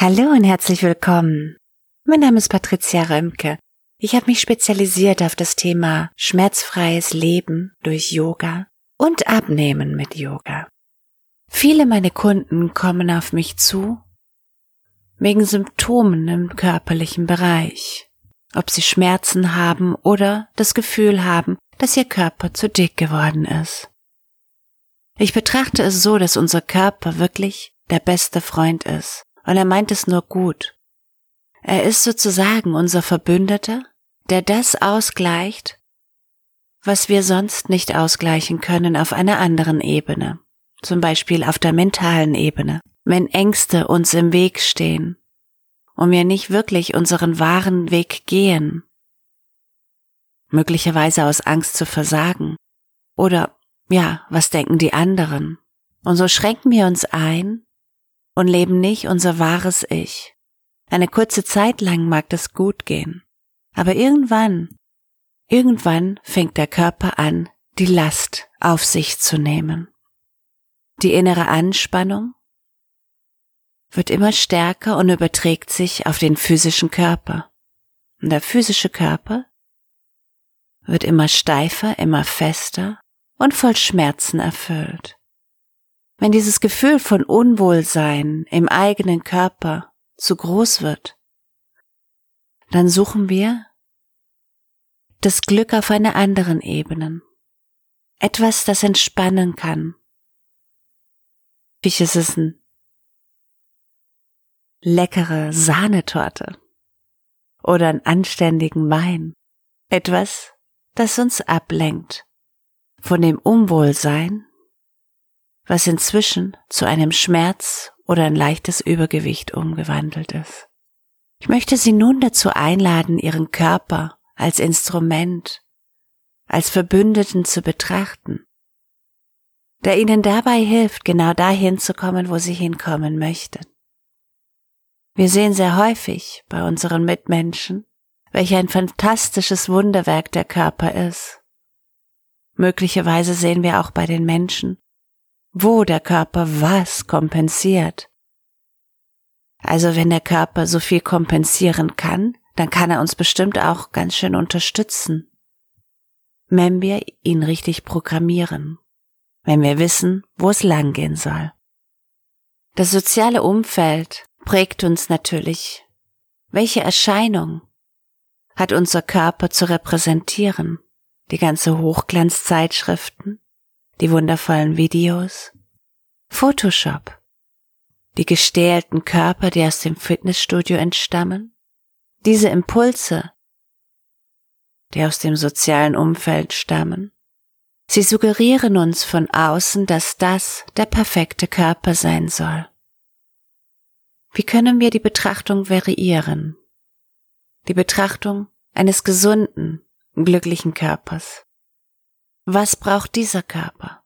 Hallo und herzlich willkommen. Mein Name ist Patricia Römke. Ich habe mich spezialisiert auf das Thema schmerzfreies Leben durch Yoga und Abnehmen mit Yoga. Viele meiner Kunden kommen auf mich zu wegen Symptomen im körperlichen Bereich, ob sie Schmerzen haben oder das Gefühl haben, dass ihr Körper zu dick geworden ist. Ich betrachte es so, dass unser Körper wirklich der beste Freund ist und er meint es nur gut. Er ist sozusagen unser Verbündeter, der das ausgleicht, was wir sonst nicht ausgleichen können auf einer anderen Ebene, zum Beispiel auf der mentalen Ebene, wenn Ängste uns im Weg stehen und wir nicht wirklich unseren wahren Weg gehen, möglicherweise aus Angst zu versagen oder ja, was denken die anderen? Und so schränken wir uns ein und leben nicht unser wahres Ich. Eine kurze Zeit lang mag das gut gehen, aber irgendwann, irgendwann fängt der Körper an, die Last auf sich zu nehmen. Die innere Anspannung wird immer stärker und überträgt sich auf den physischen Körper. Und der physische Körper wird immer steifer, immer fester und voll Schmerzen erfüllt. Wenn dieses Gefühl von Unwohlsein im eigenen Körper zu groß wird, dann suchen wir das Glück auf einer anderen Ebene. Etwas, das entspannen kann. Wie ist ein leckere Sahnetorte oder einen anständigen Wein. Etwas, das uns ablenkt von dem Unwohlsein, was inzwischen zu einem Schmerz oder ein leichtes Übergewicht umgewandelt ist. Ich möchte Sie nun dazu einladen, Ihren Körper als Instrument, als Verbündeten zu betrachten, der Ihnen dabei hilft, genau dahin zu kommen, wo Sie hinkommen möchten. Wir sehen sehr häufig bei unseren Mitmenschen, welch ein fantastisches Wunderwerk der Körper ist. Möglicherweise sehen wir auch bei den Menschen, wo der Körper was kompensiert. Also wenn der Körper so viel kompensieren kann, dann kann er uns bestimmt auch ganz schön unterstützen. Wenn wir ihn richtig programmieren. Wenn wir wissen, wo es langgehen soll. Das soziale Umfeld prägt uns natürlich. Welche Erscheinung hat unser Körper zu repräsentieren? Die ganze Hochglanzzeitschriften, die wundervollen Videos, Photoshop, die gestählten Körper, die aus dem Fitnessstudio entstammen, diese Impulse, die aus dem sozialen Umfeld stammen. Sie suggerieren uns von außen, dass das der perfekte Körper sein soll. Wie können wir die Betrachtung variieren? Die Betrachtung eines gesunden, glücklichen Körpers. Was braucht dieser Körper?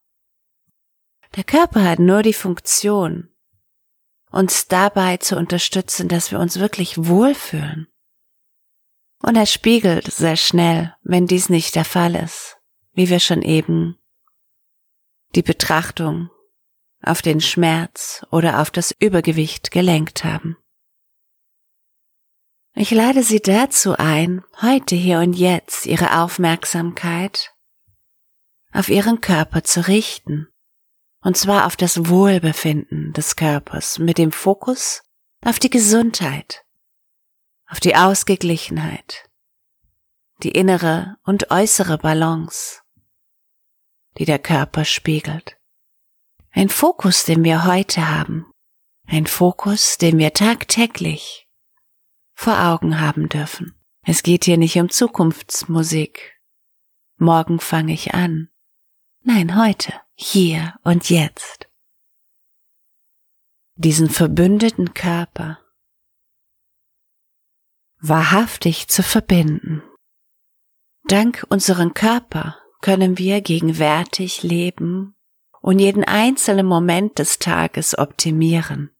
Der Körper hat nur die Funktion, uns dabei zu unterstützen, dass wir uns wirklich wohlfühlen. Und er spiegelt sehr schnell, wenn dies nicht der Fall ist, wie wir schon eben die Betrachtung auf den Schmerz oder auf das Übergewicht gelenkt haben. Ich lade Sie dazu ein, heute hier und jetzt Ihre Aufmerksamkeit auf ihren Körper zu richten. Und zwar auf das Wohlbefinden des Körpers mit dem Fokus auf die Gesundheit, auf die Ausgeglichenheit, die innere und äußere Balance, die der Körper spiegelt. Ein Fokus, den wir heute haben, ein Fokus, den wir tagtäglich vor Augen haben dürfen. Es geht hier nicht um Zukunftsmusik. Morgen fange ich an. Nein, heute, hier und jetzt. Diesen verbündeten Körper wahrhaftig zu verbinden. Dank unseren Körper können wir gegenwärtig leben und jeden einzelnen Moment des Tages optimieren.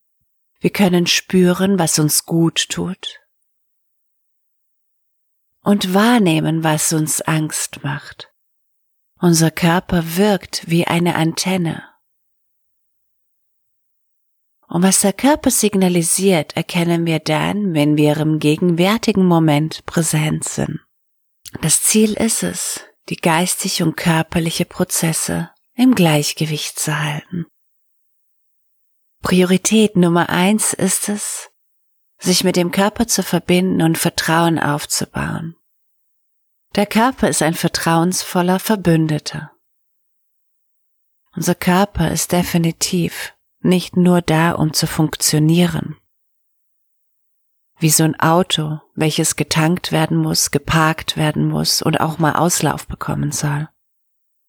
Wir können spüren, was uns gut tut und wahrnehmen, was uns Angst macht. Unser Körper wirkt wie eine Antenne. Und was der Körper signalisiert, erkennen wir dann, wenn wir im gegenwärtigen Moment präsent sind. Das Ziel ist es, die geistig und körperliche Prozesse im Gleichgewicht zu halten. Priorität Nummer eins ist es, sich mit dem Körper zu verbinden und Vertrauen aufzubauen. Der Körper ist ein vertrauensvoller Verbündeter. Unser Körper ist definitiv nicht nur da, um zu funktionieren. Wie so ein Auto, welches getankt werden muss, geparkt werden muss und auch mal Auslauf bekommen soll.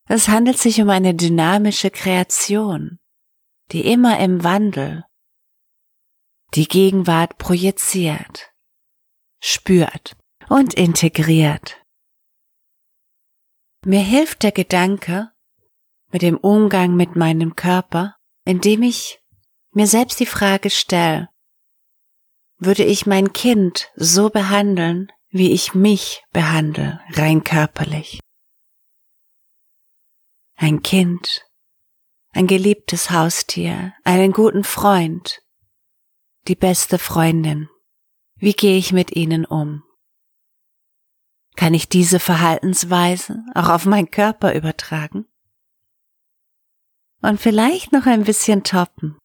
Es handelt sich um eine dynamische Kreation, die immer im Wandel die Gegenwart projiziert, spürt und integriert. Mir hilft der Gedanke mit dem Umgang mit meinem Körper, indem ich mir selbst die Frage stelle, würde ich mein Kind so behandeln, wie ich mich behandle, rein körperlich? Ein Kind, ein geliebtes Haustier, einen guten Freund, die beste Freundin. Wie gehe ich mit ihnen um? Kann ich diese Verhaltensweise auch auf meinen Körper übertragen? und vielleicht noch ein bisschen toppen.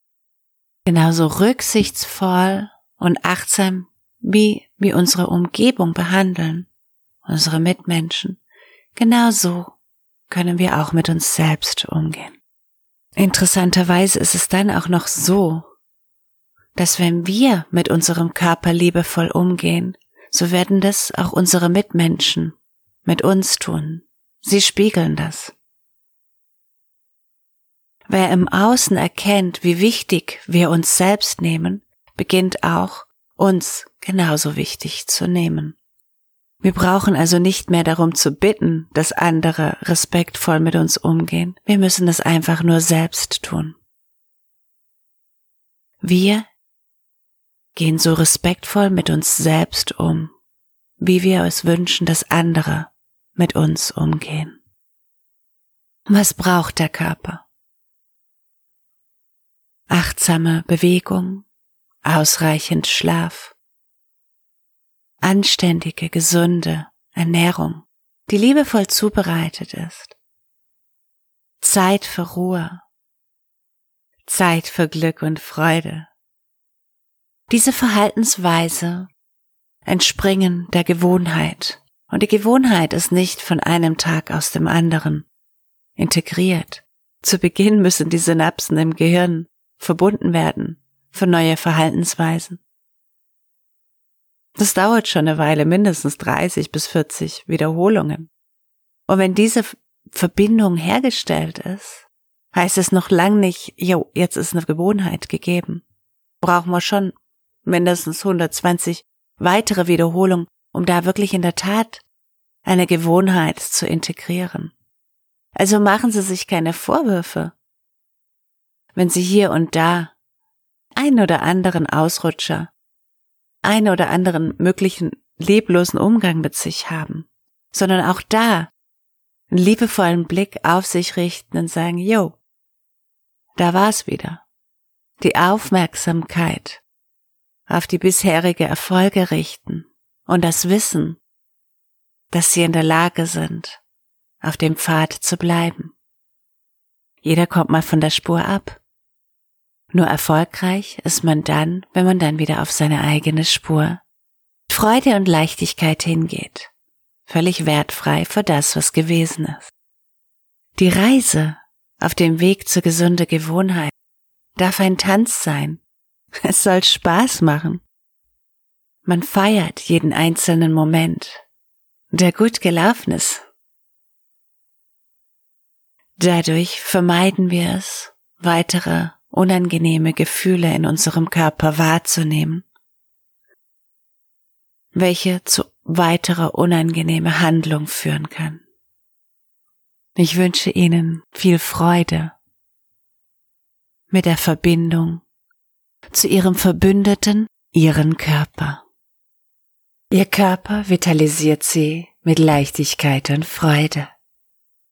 Genauso rücksichtsvoll und achtsam, wie wir unsere Umgebung behandeln, unsere Mitmenschen. Genauso können wir auch mit uns selbst umgehen. Interessanterweise ist es dann auch noch so, dass wenn wir mit unserem Körper liebevoll umgehen, so werden das auch unsere Mitmenschen mit uns tun. Sie spiegeln das. Wer im Außen erkennt, wie wichtig wir uns selbst nehmen, beginnt auch uns genauso wichtig zu nehmen. Wir brauchen also nicht mehr darum zu bitten, dass andere respektvoll mit uns umgehen. Wir müssen es einfach nur selbst tun. Wir gehen so respektvoll mit uns selbst um, wie wir es wünschen, dass andere mit uns umgehen. Was braucht der Körper? achtsame Bewegung, ausreichend Schlaf, anständige, gesunde Ernährung, die liebevoll zubereitet ist, Zeit für Ruhe, Zeit für Glück und Freude. Diese Verhaltensweise entspringen der Gewohnheit, und die Gewohnheit ist nicht von einem Tag aus dem anderen integriert. Zu Beginn müssen die Synapsen im Gehirn verbunden werden für neue Verhaltensweisen. Das dauert schon eine Weile, mindestens 30 bis 40 Wiederholungen. Und wenn diese Verbindung hergestellt ist, heißt es noch lang nicht, jo, jetzt ist eine Gewohnheit gegeben. Brauchen wir schon mindestens 120 weitere Wiederholungen, um da wirklich in der Tat eine Gewohnheit zu integrieren. Also machen Sie sich keine Vorwürfe wenn sie hier und da ein oder anderen Ausrutscher, ein oder anderen möglichen leblosen Umgang mit sich haben, sondern auch da einen liebevollen Blick auf sich richten und sagen, yo, da war's wieder. Die Aufmerksamkeit auf die bisherige Erfolge richten und das Wissen, dass sie in der Lage sind, auf dem Pfad zu bleiben. Jeder kommt mal von der Spur ab. Nur erfolgreich ist man dann, wenn man dann wieder auf seine eigene Spur Freude und Leichtigkeit hingeht, völlig wertfrei für das, was gewesen ist. Die Reise auf dem Weg zur gesunde Gewohnheit darf ein Tanz sein. Es soll Spaß machen. Man feiert jeden einzelnen Moment, der gut gelaufen ist. Dadurch vermeiden wir es, weitere unangenehme Gefühle in unserem Körper wahrzunehmen, welche zu weiterer unangenehme Handlung führen kann. Ich wünsche Ihnen viel Freude mit der Verbindung zu Ihrem Verbündeten, Ihren Körper. Ihr Körper vitalisiert Sie mit Leichtigkeit und Freude.